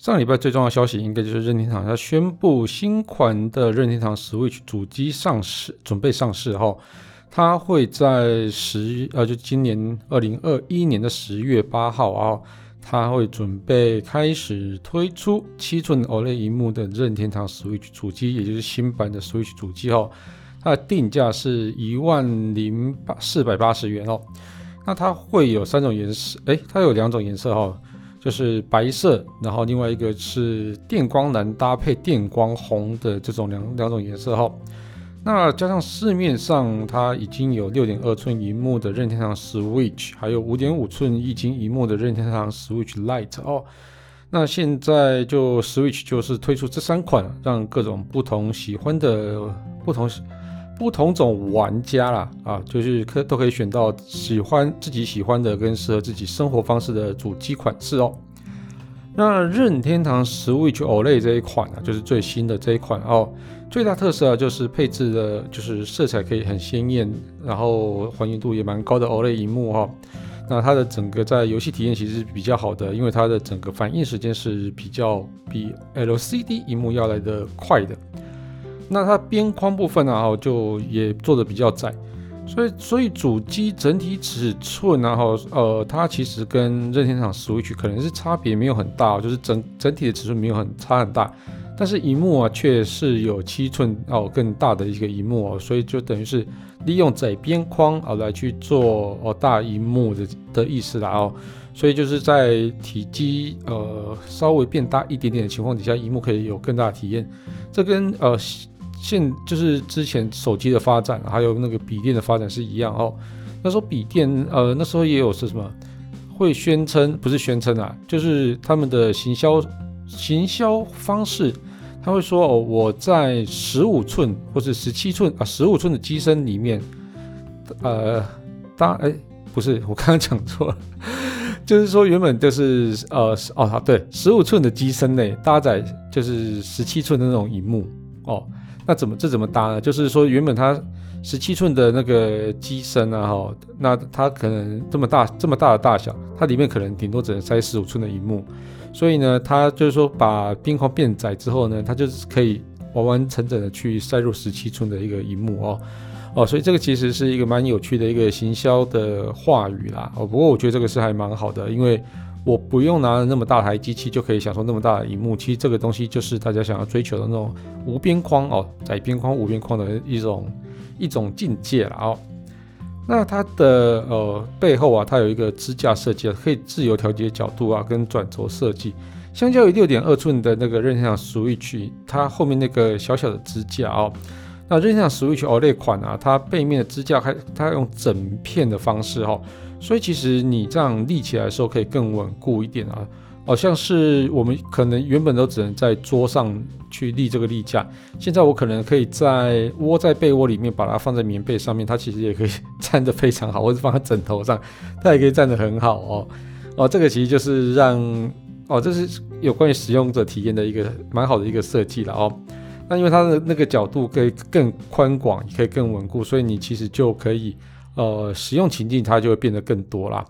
上礼拜最重要的消息，应该就是任天堂它宣布新款的任天堂 Switch 主机上市，准备上市哈。它会在十呃，就今年二零二一年的十月八号啊，它会准备开始推出七寸 OLED 萤幕的任天堂 Switch 主机，也就是新版的 Switch 主机哈。它的定价是一万零八四百八十元哦。那它会有三种颜色，诶，它有两种颜色哈。就是白色，然后另外一个是电光蓝搭配电光红的这种两两种颜色哈。那加上市面上它已经有六点二寸荧幕的任天堂 Switch，还有五点五寸液晶荧幕的任天堂 Switch Lite 哦。那现在就 Switch 就是推出这三款，让各种不同喜欢的不同。不同种玩家啦，啊，就是可都可以选到喜欢自己喜欢的跟适合自己生活方式的主机款式哦。那任天堂 Switch OLED 这一款啊，就是最新的这一款哦，最大特色啊就是配置的，就是色彩可以很鲜艳，然后还原度也蛮高的 OLED 萤幕哈、哦。那它的整个在游戏体验其实是比较好的，因为它的整个反应时间是比较比 LCD 萤幕要来的快的。那它边框部分呢，哈，就也做的比较窄，所以所以主机整体尺寸，然后呃，它其实跟任天堂 Switch 可能是差别没有很大，就是整整体的尺寸没有很差很大，但是荧幕啊却是有七寸哦更大的一个荧幕哦，所以就等于是利用窄边框啊来去做哦大荧幕的的意思啦哦，所以就是在体积呃稍微变大一点点的情况底下，荧幕可以有更大的体验，这跟呃。现就是之前手机的发展，还有那个笔电的发展是一样哦。那时候笔电，呃，那时候也有是什么会宣称，不是宣称啊，就是他们的行销行销方式，他会说哦，我在十五寸或是十七寸啊，十五寸的机身里面，呃，搭哎，不是，我刚刚讲错了，就是说原本就是呃哦对，十五寸的机身内搭载就是十七寸的那种荧幕哦。那怎么这怎么搭呢？就是说，原本它十七寸的那个机身啊，哈，那它可能这么大这么大的大小，它里面可能顶多只能塞十五寸的荧幕，所以呢，它就是说把边框变窄之后呢，它就是可以完完整整的去塞入十七寸的一个荧幕哦，哦，所以这个其实是一个蛮有趣的一个行销的话语啦，哦，不过我觉得这个是还蛮好的，因为。我不用拿那么大台机器就可以享受那么大的荧幕，其实这个东西就是大家想要追求的那种无边框哦，窄边框、无边框的一种一种境界了哦。那它的呃背后啊，它有一个支架设计，可以自由调节角度啊跟转轴设计。相较于六点二寸的那个任天堂 Switch，它后面那个小小的支架哦，那任天堂 Switch OLED 款啊，它背面的支架还它用整片的方式、哦。所以其实你这样立起来的时候可以更稳固一点啊，好像是我们可能原本都只能在桌上去立这个立架，现在我可能可以在窝在被窝里面把它放在棉被上面，它其实也可以站得非常好，或者放在枕头上，它也可以站得很好哦。哦，这个其实就是让哦，这是有关于使用者体验的一个蛮好的一个设计了哦。那因为它的那个角度可以更宽广，也可以更稳固，所以你其实就可以。呃，使用情境它就会变得更多啦。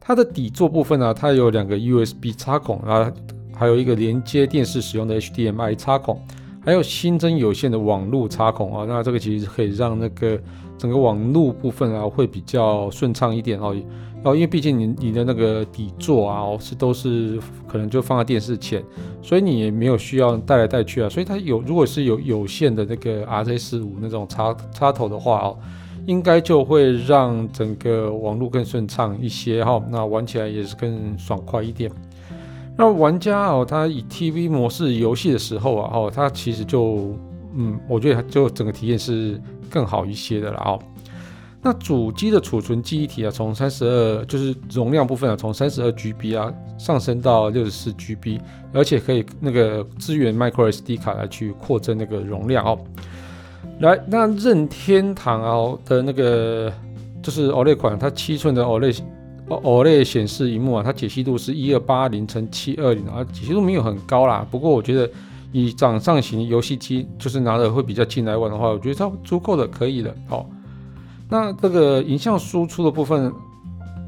它的底座部分呢、它有两个 USB 插孔啊，还有一个连接电视使用的 HDMI 插孔，还有新增有线的网络插孔啊。那这个其实可以让那个整个网络部分啊会比较顺畅一点哦。哦，因为毕竟你你的那个底座啊是都是可能就放在电视前，所以你也没有需要带来带去啊。所以它有如果是有有线的那个 RJ45 那种插插头的话哦。应该就会让整个网络更顺畅一些哈，那玩起来也是更爽快一点。那玩家哦，他以 TV 模式游戏的时候啊，哦，他其实就嗯，我觉得就整个体验是更好一些的了哦。那主机的储存记忆体啊，从三十二就是容量部分啊，从三十二 GB 啊上升到六十四 GB，而且可以那个支援 micro SD 卡来去扩增那个容量哦。来，那任天堂啊的那个就是 OLED 款，它七寸的 OLED OLED 显示荧幕啊，它解析度是一二八零乘七二零啊，解析度没有很高啦。不过我觉得以掌上型游戏机，就是拿的会比较近来玩的话，我觉得它足够的，可以的。好，那这个影像输出的部分。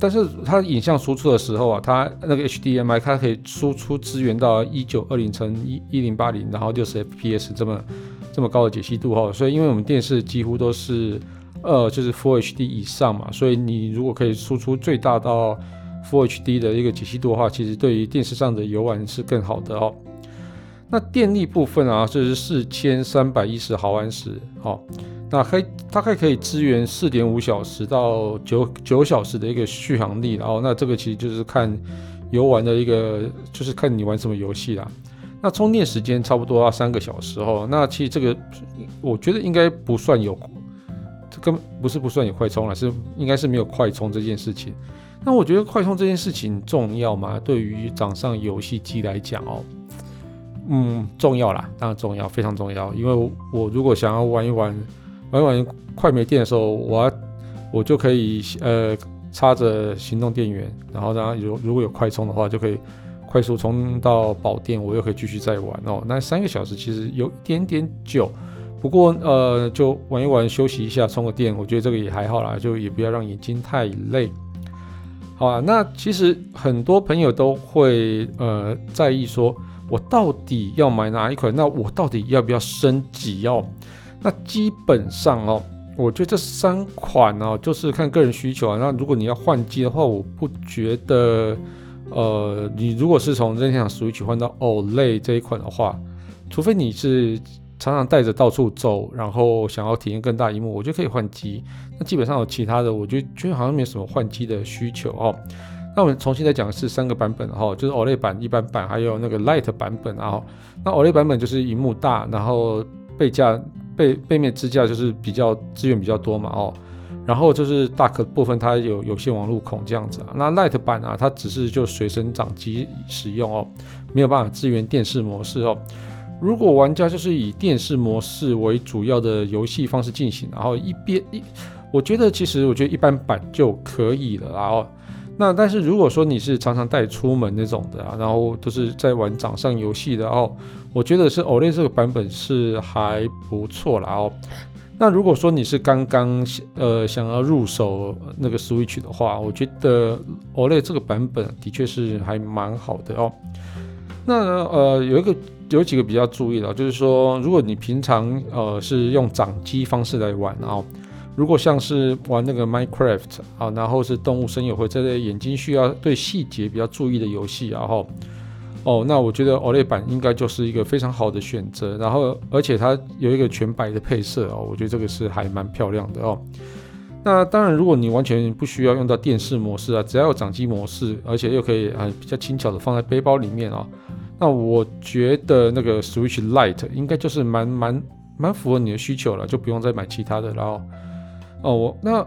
但是它影像输出的时候啊，它那个 HDMI 它可以输出支援到一九二零乘一一零八零，然后六十 FPS 这么这么高的解析度哈，所以因为我们电视几乎都是呃就是 Full HD 以上嘛，所以你如果可以输出最大到 Full HD 的一个解析度的话，其实对于电视上的游玩是更好的哦。那电力部分啊，这是四千三百一十毫安时，好。那可以大概可以支援四点五小时到九九小时的一个续航力，然后那这个其实就是看游玩的一个，就是看你玩什么游戏啦。那充电时间差不多要三个小时哦。那其实这个我觉得应该不算有，这根本不是不算有快充了，是应该是没有快充这件事情。那我觉得快充这件事情重要吗？对于掌上游戏机来讲哦，嗯，重要啦，当然重要，非常重要。因为我如果想要玩一玩。玩一玩快没电的时候，我我就可以呃插着行动电源，然后呢，如如果有快充的话，就可以快速充到宝电，我又可以继续再玩哦。那三个小时其实有一点点久，不过呃就玩一玩休息一下充个电，我觉得这个也还好啦，就也不要让眼睛太累。好啊，那其实很多朋友都会呃在意说，我到底要买哪一款？那我到底要不要升级哦？那基本上哦，我觉得这三款哦，就是看个人需求啊。那如果你要换机的话，我不觉得，呃，你如果是从任天堂 Switch 换到 OLED 这一款的话，除非你是常常带着到处走，然后想要体验更大荧幕，我觉得可以换机。那基本上有其他的，我觉得觉得好像没有什么换机的需求哦。那我们重新再讲的是三个版本哈，就是 OLED 版、一般版还有那个 Light 版本啊。那 OLED 版本就是荧幕大，然后背架。背背面支架就是比较资源比较多嘛哦，然后就是大壳部分它有有线网路孔这样子啊。那 Light 版啊，它只是就随身掌机使用哦，没有办法支援电视模式哦。如果玩家就是以电视模式为主要的游戏方式进行，然后一边一，我觉得其实我觉得一般版就可以了啊哦。那但是如果说你是常常带出门那种的啊，然后都是在玩掌上游戏的哦，我觉得是 OLED 这个版本是还不错啦哦。那如果说你是刚刚呃想要入手那个 Switch 的话，我觉得 OLED 这个版本的确是还蛮好的哦。那呃有一个有几个比较注意的，就是说如果你平常呃是用掌机方式来玩哦。如果像是玩那个 Minecraft 啊，然后是动物森友会这类眼睛需要对细节比较注意的游戏，然后哦，那我觉得 OLED 版应该就是一个非常好的选择。然后而且它有一个全白的配色哦，我觉得这个是还蛮漂亮的哦。那当然，如果你完全不需要用到电视模式啊，只要有掌机模式，而且又可以啊比较轻巧的放在背包里面啊，那我觉得那个 Switch Lite 应该就是蛮蛮蛮符合你的需求了，就不用再买其他的了哦。哦，我那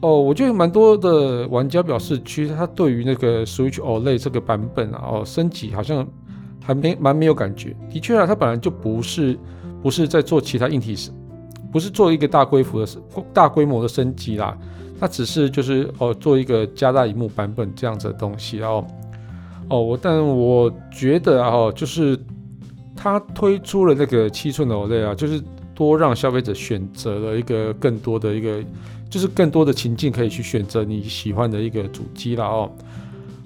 哦，我觉得蛮多的玩家表示，其实他对于那个 Switch OLED 这个版本啊，哦，升级好像还没蛮没有感觉。的确啊，它本来就不是不是在做其他硬体，不是做一个大规模的大规模的升级啦，它只是就是哦做一个加大荧幕版本这样子的东西。然后哦，我但我觉得啊，哦，就是它推出了那个七寸的 OLED 啊，就是。多让消费者选择了一个更多的一个，就是更多的情境可以去选择你喜欢的一个主机了哦。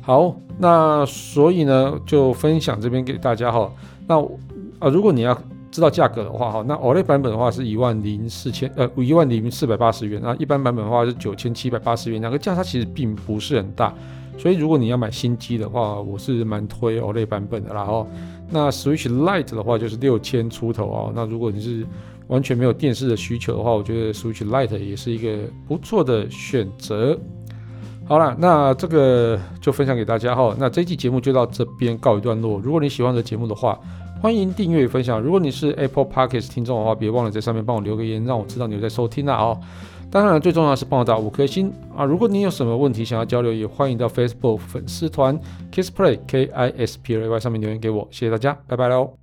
好，那所以呢，就分享这边给大家哈。那啊，如果你要知道价格的话哈，那 OLED 版本的话是一万零四千呃一万零四百八十元，那一般版本的话是九千七百八十元，两个价差其实并不是很大。所以如果你要买新机的话，我是蛮推 OLED 版本的啦哦。那 Switch Lite 的话就是六千出头哦。那如果你是完全没有电视的需求的话，我觉得 Switch Lite 也是一个不错的选择。好了，那这个就分享给大家哈。那这期节目就到这边告一段落。如果你喜欢这节目的话，欢迎订阅分享。如果你是 Apple Podcast 听众的话，别忘了在上面帮我留个言，让我知道你有在收听啦哦。当然，最重要的是帮我打五颗星啊！如果你有什么问题想要交流，也欢迎到 Facebook 粉丝团 Kiss Play K I S P L A Y 上面留言给我。谢谢大家，拜拜喽。